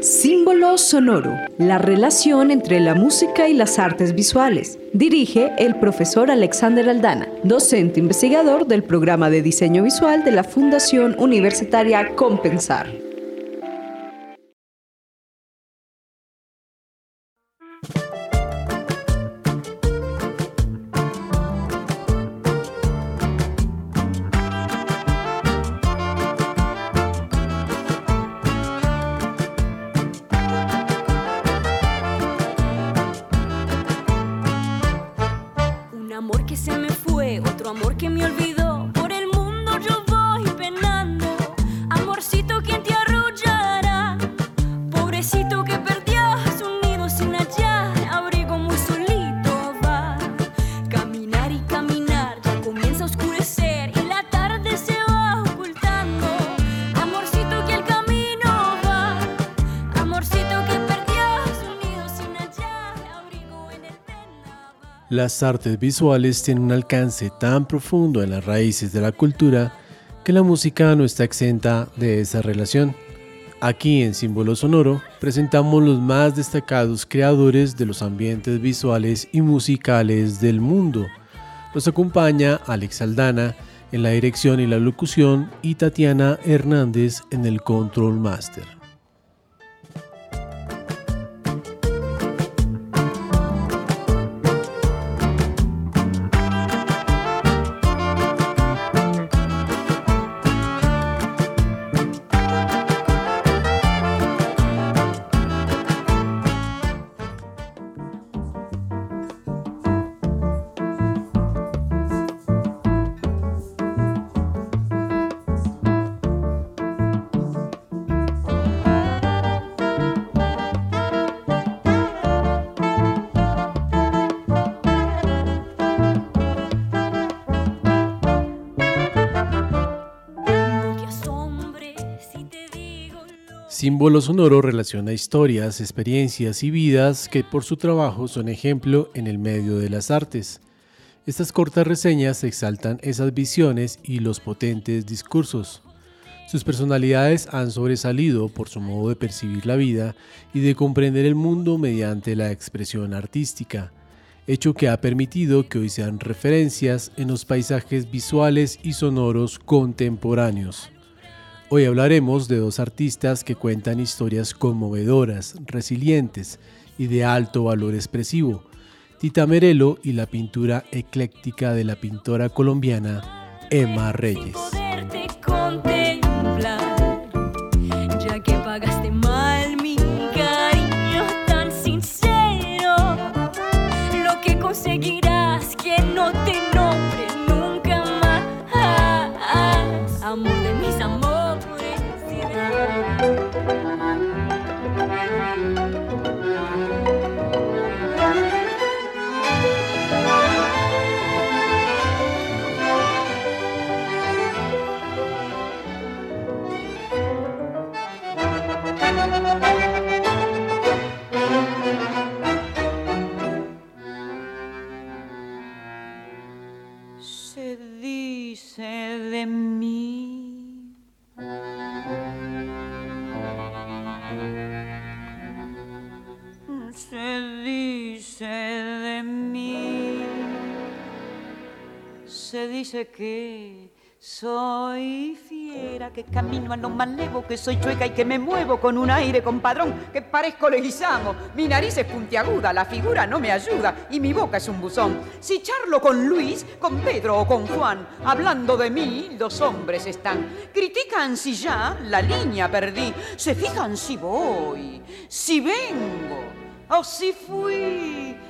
Símbolo sonoro, la relación entre la música y las artes visuales. Dirige el profesor Alexander Aldana, docente investigador del programa de diseño visual de la Fundación Universitaria Compensar. Las artes visuales tienen un alcance tan profundo en las raíces de la cultura que la música no está exenta de esa relación. Aquí en Símbolo Sonoro presentamos los más destacados creadores de los ambientes visuales y musicales del mundo. Nos acompaña Alex Aldana en la dirección y la locución y Tatiana Hernández en el Control Master. Símbolo sonoro relaciona historias, experiencias y vidas que por su trabajo son ejemplo en el medio de las artes. Estas cortas reseñas exaltan esas visiones y los potentes discursos. Sus personalidades han sobresalido por su modo de percibir la vida y de comprender el mundo mediante la expresión artística, hecho que ha permitido que hoy sean referencias en los paisajes visuales y sonoros contemporáneos. Hoy hablaremos de dos artistas que cuentan historias conmovedoras, resilientes y de alto valor expresivo, Tita Merelo y la pintura ecléctica de la pintora colombiana Emma Reyes. Dice que soy fiera, que camino a lo malevo, que soy chueca y que me muevo con un aire compadrón, que parezco leguizamo. Mi nariz es puntiaguda, la figura no me ayuda y mi boca es un buzón. Si charlo con Luis, con Pedro o con Juan, hablando de mí, los hombres están. Critican si ya la línea perdí, se fijan si voy, si vengo o si fui.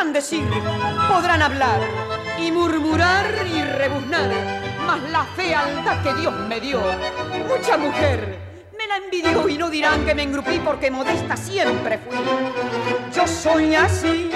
Podrán decir, podrán hablar y murmurar y rebuznar, mas la fealdad que Dios me dio, mucha mujer me la envidió y no dirán que me engrupí porque modesta siempre fui. Yo soy así.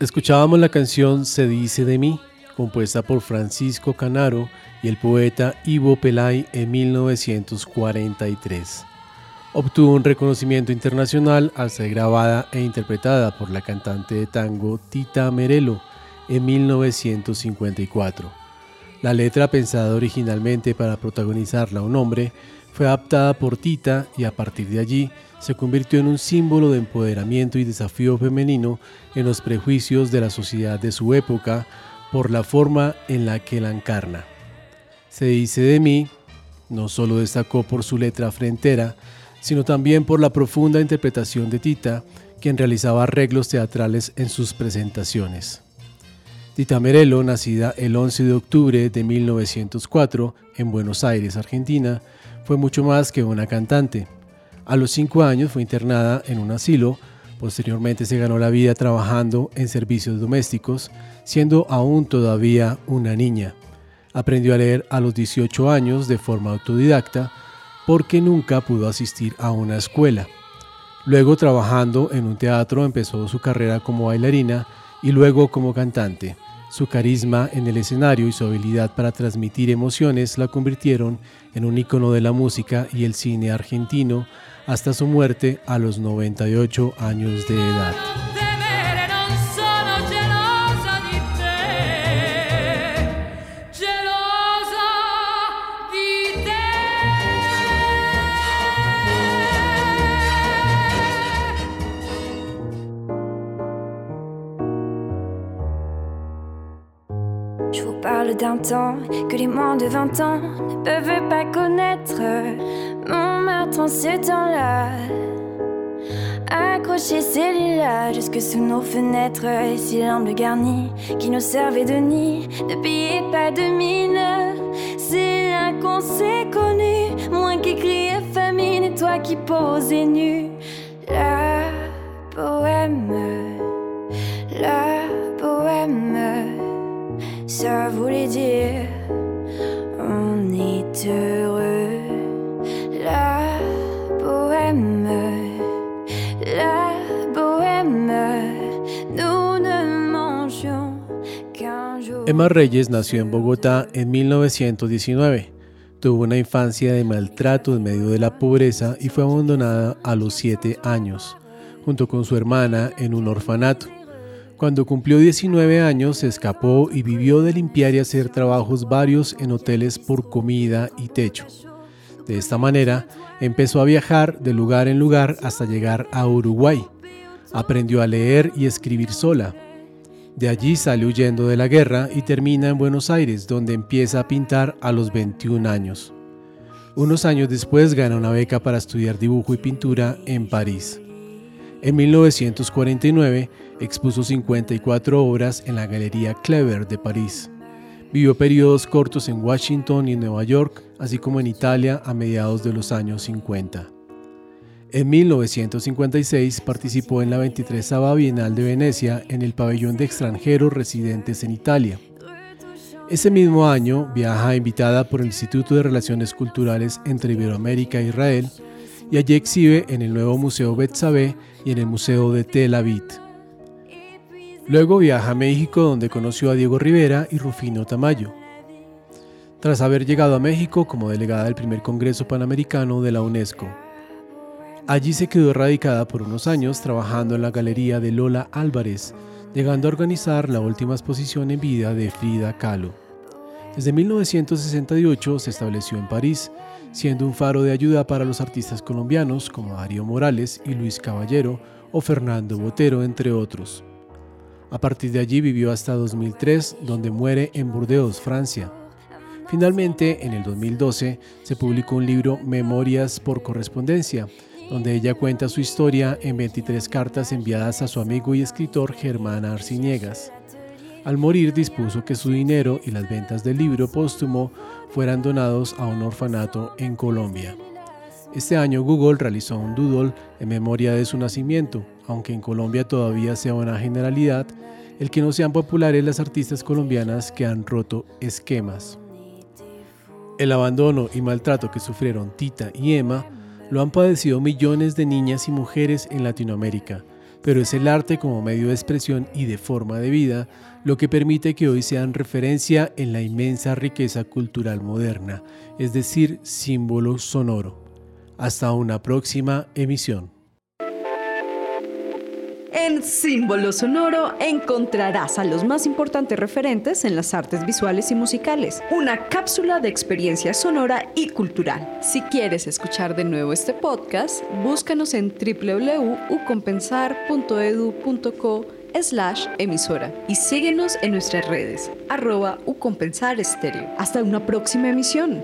Escuchábamos la canción Se dice de mí, compuesta por Francisco Canaro y el poeta Ivo Pelay en 1943. Obtuvo un reconocimiento internacional al ser grabada e interpretada por la cantante de tango Tita Merelo en 1954. La letra, pensada originalmente para protagonizarla a un hombre, fue adaptada por Tita y a partir de allí se convirtió en un símbolo de empoderamiento y desafío femenino en los prejuicios de la sociedad de su época por la forma en la que la encarna. Se dice de mí, no solo destacó por su letra frentera, sino también por la profunda interpretación de Tita, quien realizaba arreglos teatrales en sus presentaciones. Tita Merelo, nacida el 11 de octubre de 1904 en Buenos Aires, Argentina, fue mucho más que una cantante. A los cinco años fue internada en un asilo, posteriormente se ganó la vida trabajando en servicios domésticos, siendo aún todavía una niña. Aprendió a leer a los 18 años de forma autodidacta porque nunca pudo asistir a una escuela. Luego trabajando en un teatro empezó su carrera como bailarina y luego como cantante. Su carisma en el escenario y su habilidad para transmitir emociones la convirtieron en un icono de la música y el cine argentino hasta su muerte a los 98 años de edad. D'un temps que les moins de 20 ans ne peuvent pas connaître. Mon meurtre en ce temps-là. Accrocher ces lilas jusque sous nos fenêtres et si l'humble garni qui nous servait de nid ne payait pas de mine. C'est là qu'on s'est connu, moi qui criais famine et toi qui posais nu. Emma Reyes nació en Bogotá en 1919. Tuvo una infancia de maltrato en medio de la pobreza y fue abandonada a los 7 años, junto con su hermana en un orfanato. Cuando cumplió 19 años se escapó y vivió de limpiar y hacer trabajos varios en hoteles por comida y techo. De esta manera, empezó a viajar de lugar en lugar hasta llegar a Uruguay. Aprendió a leer y escribir sola. De allí sale huyendo de la guerra y termina en Buenos Aires, donde empieza a pintar a los 21 años. Unos años después gana una beca para estudiar dibujo y pintura en París. En 1949 expuso 54 obras en la Galería Clever de París. Vivió periodos cortos en Washington y Nueva York, así como en Italia a mediados de los años 50. En 1956 participó en la 23 Bienal de Venecia en el pabellón de extranjeros residentes en Italia. Ese mismo año viaja invitada por el Instituto de Relaciones Culturales entre Iberoamérica e Israel y allí exhibe en el nuevo Museo Betsabe y en el Museo de Tel Aviv. Luego viaja a México donde conoció a Diego Rivera y Rufino Tamayo. Tras haber llegado a México como delegada del primer Congreso Panamericano de la UNESCO. Allí se quedó radicada por unos años trabajando en la galería de Lola Álvarez, llegando a organizar la última exposición en vida de Frida Kahlo. Desde 1968 se estableció en París, siendo un faro de ayuda para los artistas colombianos como Darío Morales y Luis Caballero o Fernando Botero, entre otros. A partir de allí vivió hasta 2003, donde muere en Burdeos, Francia. Finalmente, en el 2012, se publicó un libro Memorias por correspondencia, donde ella cuenta su historia en 23 cartas enviadas a su amigo y escritor Germán Arciniegas. Al morir dispuso que su dinero y las ventas del libro póstumo fueran donados a un orfanato en Colombia. Este año Google realizó un doodle en memoria de su nacimiento, aunque en Colombia todavía sea una generalidad, el que no sean populares las artistas colombianas que han roto esquemas. El abandono y maltrato que sufrieron Tita y Emma lo han padecido millones de niñas y mujeres en Latinoamérica, pero es el arte como medio de expresión y de forma de vida lo que permite que hoy sean referencia en la inmensa riqueza cultural moderna, es decir, símbolo sonoro. Hasta una próxima emisión. En Símbolo Sonoro encontrarás a los más importantes referentes en las artes visuales y musicales, una cápsula de experiencia sonora y cultural. Si quieres escuchar de nuevo este podcast, búscanos en www.ucompensar.edu.co slash emisora y síguenos en nuestras redes, arroba ucompensar estéreo. Hasta una próxima emisión.